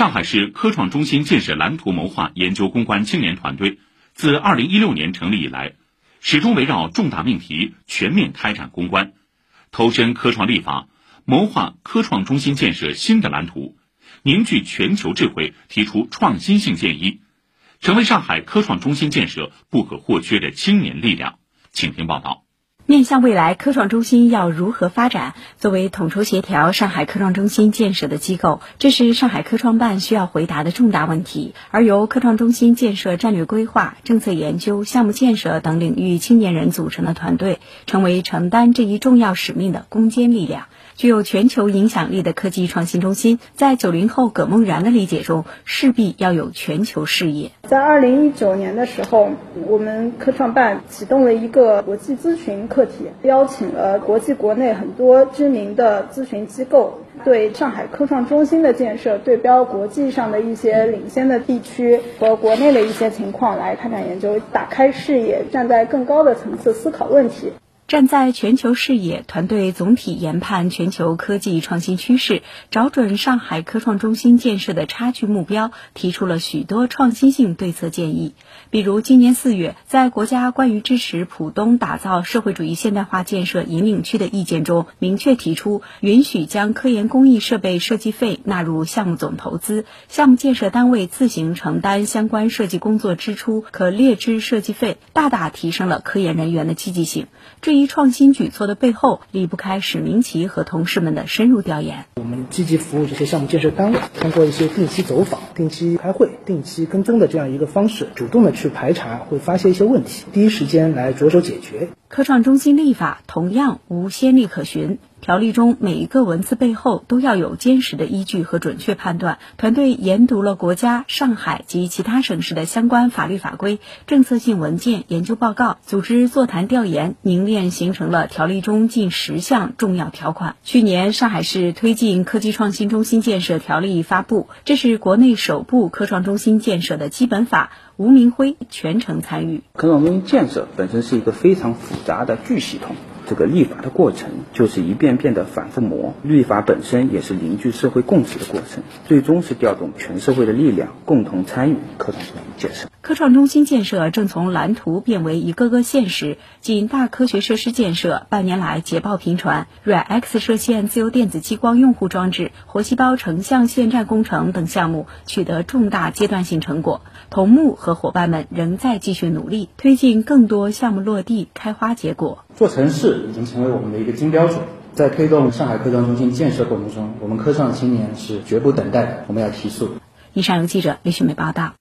上海市科创中心建设蓝图谋划研究攻关青年团队自2016年成立以来，始终围绕重大命题全面开展攻关，投身科创立法，谋划科创中心建设新的蓝图，凝聚全球智慧，提出创新性建议，成为上海科创中心建设不可或缺的青年力量。请听报道。面向未来，科创中心要如何发展？作为统筹协调上海科创中心建设的机构，这是上海科创办需要回答的重大问题。而由科创中心建设战略规划、政策研究、项目建设等领域青年人组成的团队，成为承担这一重要使命的攻坚力量。具有全球影响力的科技创新中心，在九零后葛梦然的理解中，势必要有全球视野。在二零一九年的时候，我们科创办启动了一个国际咨询课题，邀请了国际国内很多知名的咨询机构，对上海科创中心的建设对标国际上的一些领先的地区和国内的一些情况来开展研究，打开视野，站在更高的层次思考问题。站在全球视野，团队总体研判全球科技创新趋势，找准上海科创中心建设的差距目标，提出了许多创新性对策建议。比如，今年四月，在国家关于支持浦东打造社会主义现代化建设引领区的意见中，明确提出允许将科研工艺设备设计费纳入项目总投资，项目建设单位自行承担相关设计工作支出，可列支设计费，大大提升了科研人员的积极性。这一创新举措的背后，离不开史明奇和同事们的深入调研。我们积极服务这些项目建设单位，通过一些定期走访、定期开会、定期跟踪的这样一个方式，主动的去排查，会发现一些问题，第一时间来着手解决。科创中心立法同样无先例可循。条例中每一个文字背后都要有坚实的依据和准确判断。团队研读了国家、上海及其他省市的相关法律法规、政策性文件、研究报告，组织座谈调研，凝练形成了条例中近十项重要条款。去年，上海市推进科技创新中心建设条例发布，这是国内首部科创中心建设的基本法。吴明辉全程参与。科创中心建设本身是一个非常复杂的巨系统。这个立法的过程就是一遍遍的反复磨，立法本身也是凝聚社会共识的过程，最终是调动全社会的力量，共同参与科创中心建设。科创中心建设正从蓝图变为一个个现实，仅大科学设施建设，半年来捷报频传，软 X 射线自由电子激光用户装置、活细胞成像线站工程等项目取得重大阶段性成果。同木和伙伴们仍在继续努力，推进更多项目落地开花结果。做城市已经成为我们的一个金标准，在推动上海科创中心建设过程中，我们科创青年是绝不等待的，我们要提速。以上由记者李雪梅报道。